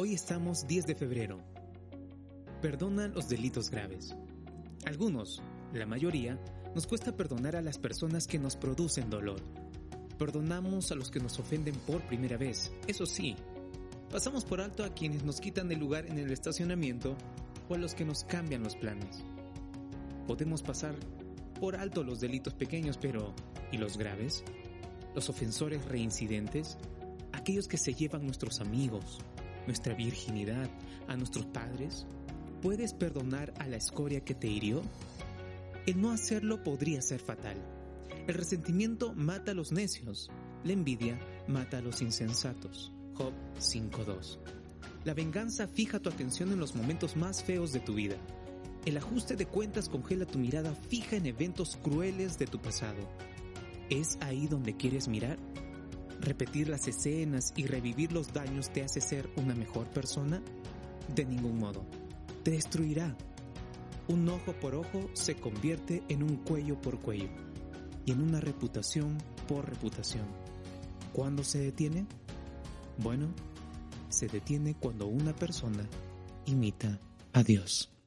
Hoy estamos 10 de febrero. Perdona los delitos graves. Algunos, la mayoría, nos cuesta perdonar a las personas que nos producen dolor. Perdonamos a los que nos ofenden por primera vez, eso sí. Pasamos por alto a quienes nos quitan el lugar en el estacionamiento o a los que nos cambian los planes. Podemos pasar por alto los delitos pequeños, pero ¿y los graves? Los ofensores reincidentes, aquellos que se llevan nuestros amigos, nuestra virginidad, a nuestros padres. ¿Puedes perdonar a la escoria que te hirió? El no hacerlo podría ser fatal. El resentimiento mata a los necios, la envidia mata a los insensatos. Job 5.2. La venganza fija tu atención en los momentos más feos de tu vida. El ajuste de cuentas congela tu mirada fija en eventos crueles de tu pasado. ¿Es ahí donde quieres mirar? ¿Repetir las escenas y revivir los daños te hace ser una mejor persona? De ningún modo. Te destruirá. Un ojo por ojo se convierte en un cuello por cuello y en una reputación por reputación. ¿Cuándo se detiene? Bueno, se detiene cuando una persona imita a Dios.